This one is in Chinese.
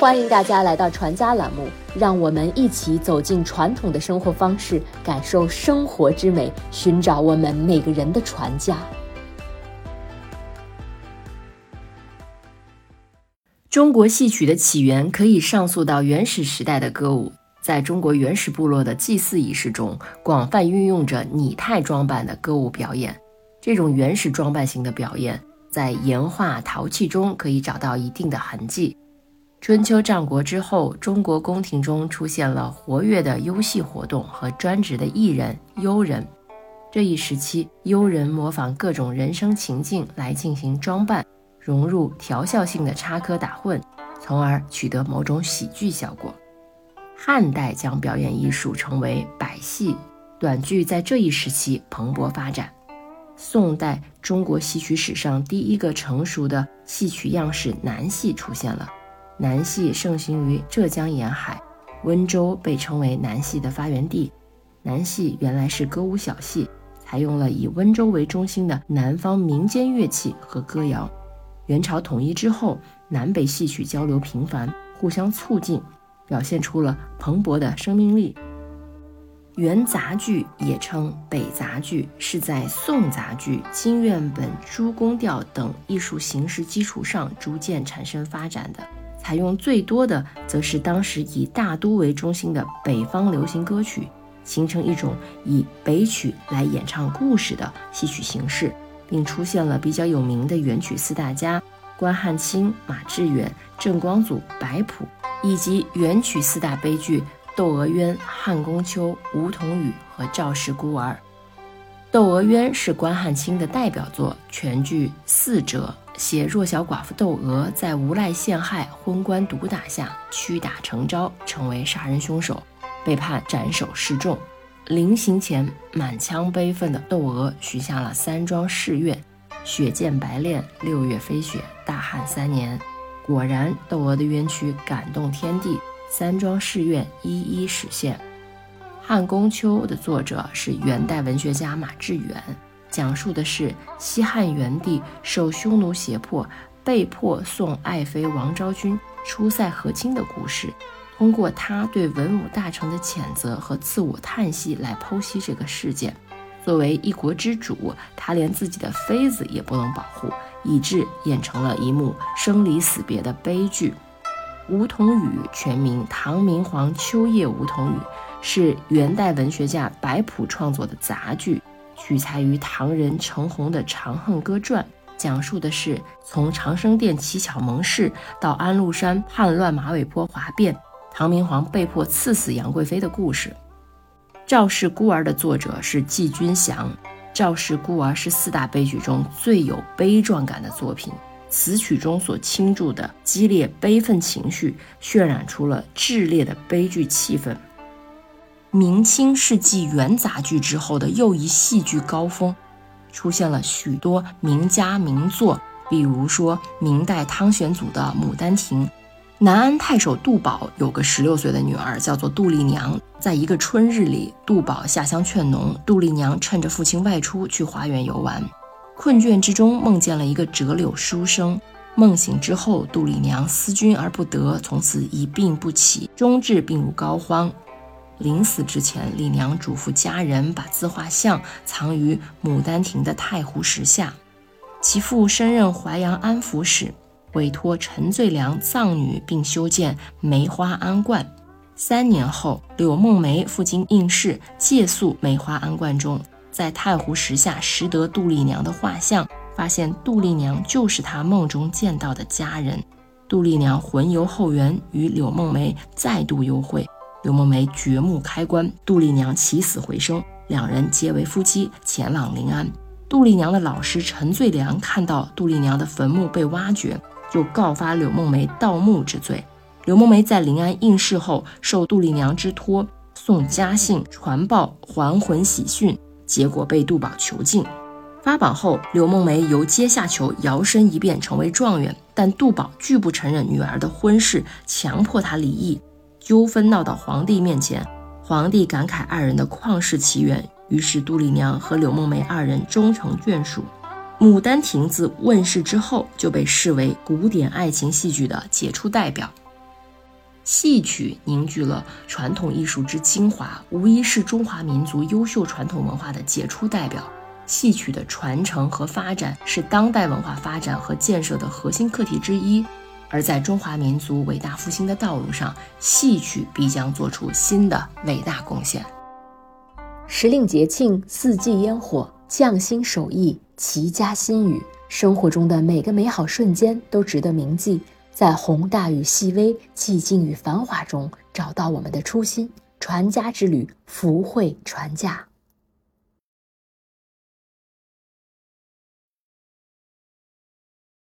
欢迎大家来到传家栏目，让我们一起走进传统的生活方式，感受生活之美，寻找我们每个人的传家。中国戏曲的起源可以上溯到原始时代的歌舞，在中国原始部落的祭祀仪式中，广泛运用着拟态装扮的歌舞表演。这种原始装扮型的表演，在岩画、陶器中可以找到一定的痕迹。春秋战国之后，中国宫廷中出现了活跃的优戏活动和专职的艺人幽人。这一时期，幽人模仿各种人生情境来进行装扮，融入调笑性的插科打诨，从而取得某种喜剧效果。汉代将表演艺术称为百戏，短剧在这一时期蓬勃发展。宋代，中国戏曲史上第一个成熟的戏曲样式南戏出现了。南戏盛行于浙江沿海，温州被称为南戏的发源地。南戏原来是歌舞小戏，采用了以温州为中心的南方民间乐器和歌谣。元朝统一之后，南北戏曲交流频繁，互相促进，表现出了蓬勃的生命力。元杂剧也称北杂剧，是在宋杂剧、金院本、诸宫调等艺术形式基础上逐渐产生发展的。采用最多的，则是当时以大都为中心的北方流行歌曲，形成一种以北曲来演唱故事的戏曲形式，并出现了比较有名的元曲四大家：关汉卿、马致远、郑光祖、白朴，以及元曲四大悲剧《窦娥冤》《汉宫秋》《梧桐雨》和《赵氏孤儿》。《窦娥冤》是关汉卿的代表作，全剧四折。写弱小寡妇窦娥在无赖陷害、昏官毒打下屈打成招，成为杀人凶手，被判斩首示众。临行前，满腔悲愤的窦娥许下了三桩誓愿：血溅白练，六月飞雪，大旱三年。果然，窦娥的冤屈感动天地，三桩誓愿一一实现。《汉宫秋》的作者是元代文学家马致远。讲述的是西汉元帝受匈奴胁迫，被迫送爱妃王昭君出塞和亲的故事。通过他对文武大臣的谴责和自我叹息来剖析这个事件。作为一国之主，他连自己的妃子也不能保护，以致演成了一幕生离死别的悲剧。《梧桐雨》全名《唐明皇秋夜梧桐雨》，是元代文学家白朴创作的杂剧。取材于唐人陈洪的《长恨歌传》，讲述的是从长生殿乞巧盟誓到安禄山叛乱马嵬坡哗变，唐明皇被迫赐死杨贵妃的故事。《赵氏孤儿》的作者是季君祥，《赵氏孤儿》是四大悲剧中最有悲壮感的作品，词曲中所倾注的激烈悲愤情绪，渲染出了炽烈的悲剧气氛。明清是继元杂剧之后的又一戏剧高峰，出现了许多名家名作，比如说明代汤显祖的《牡丹亭》。南安太守杜宝有个十六岁的女儿，叫做杜丽娘。在一个春日里，杜宝下乡劝农，杜丽娘趁着父亲外出去花园游玩，困倦之中梦见了一个折柳书生。梦醒之后，杜丽娘思君而不得，从此一病不起，终至病入膏肓。临死之前，丽娘嘱咐家人把自画像藏于牡丹亭的太湖石下。其父升任淮阳安抚使，委托陈最良葬女，并修建梅花庵观。三年后，柳梦梅赴京应试，借宿梅花庵观中，在太湖石下拾得杜丽娘的画像，发现杜丽娘就是他梦中见到的佳人。杜丽娘魂游后园，与柳梦梅再度幽会。柳梦梅掘墓开棺，杜丽娘起死回生，两人结为夫妻，前往临安。杜丽娘的老师陈最良看到杜丽娘的坟墓被挖掘，就告发柳梦梅盗墓之罪。柳梦梅在临安应试后，受杜丽娘之托送家信传报还魂喜讯，结果被杜宝囚禁。发榜后，柳梦梅由阶下囚摇身一变成为状元，但杜宝拒不承认女儿的婚事，强迫她离异。纠纷闹到皇帝面前，皇帝感慨二人的旷世奇缘，于是杜丽娘和柳梦梅二人终成眷属。《牡丹亭》自问世之后，就被视为古典爱情戏剧的杰出代表。戏曲凝聚了传统艺术之精华，无疑是中华民族优秀传统文化的杰出代表。戏曲的传承和发展是当代文化发展和建设的核心课题之一。而在中华民族伟大复兴的道路上，戏曲必将做出新的伟大贡献。时令节庆，四季烟火，匠心手艺，齐家心语，生活中的每个美好瞬间都值得铭记。在宏大与细微、寂静与繁华中，找到我们的初心。传家之旅，福慧传家。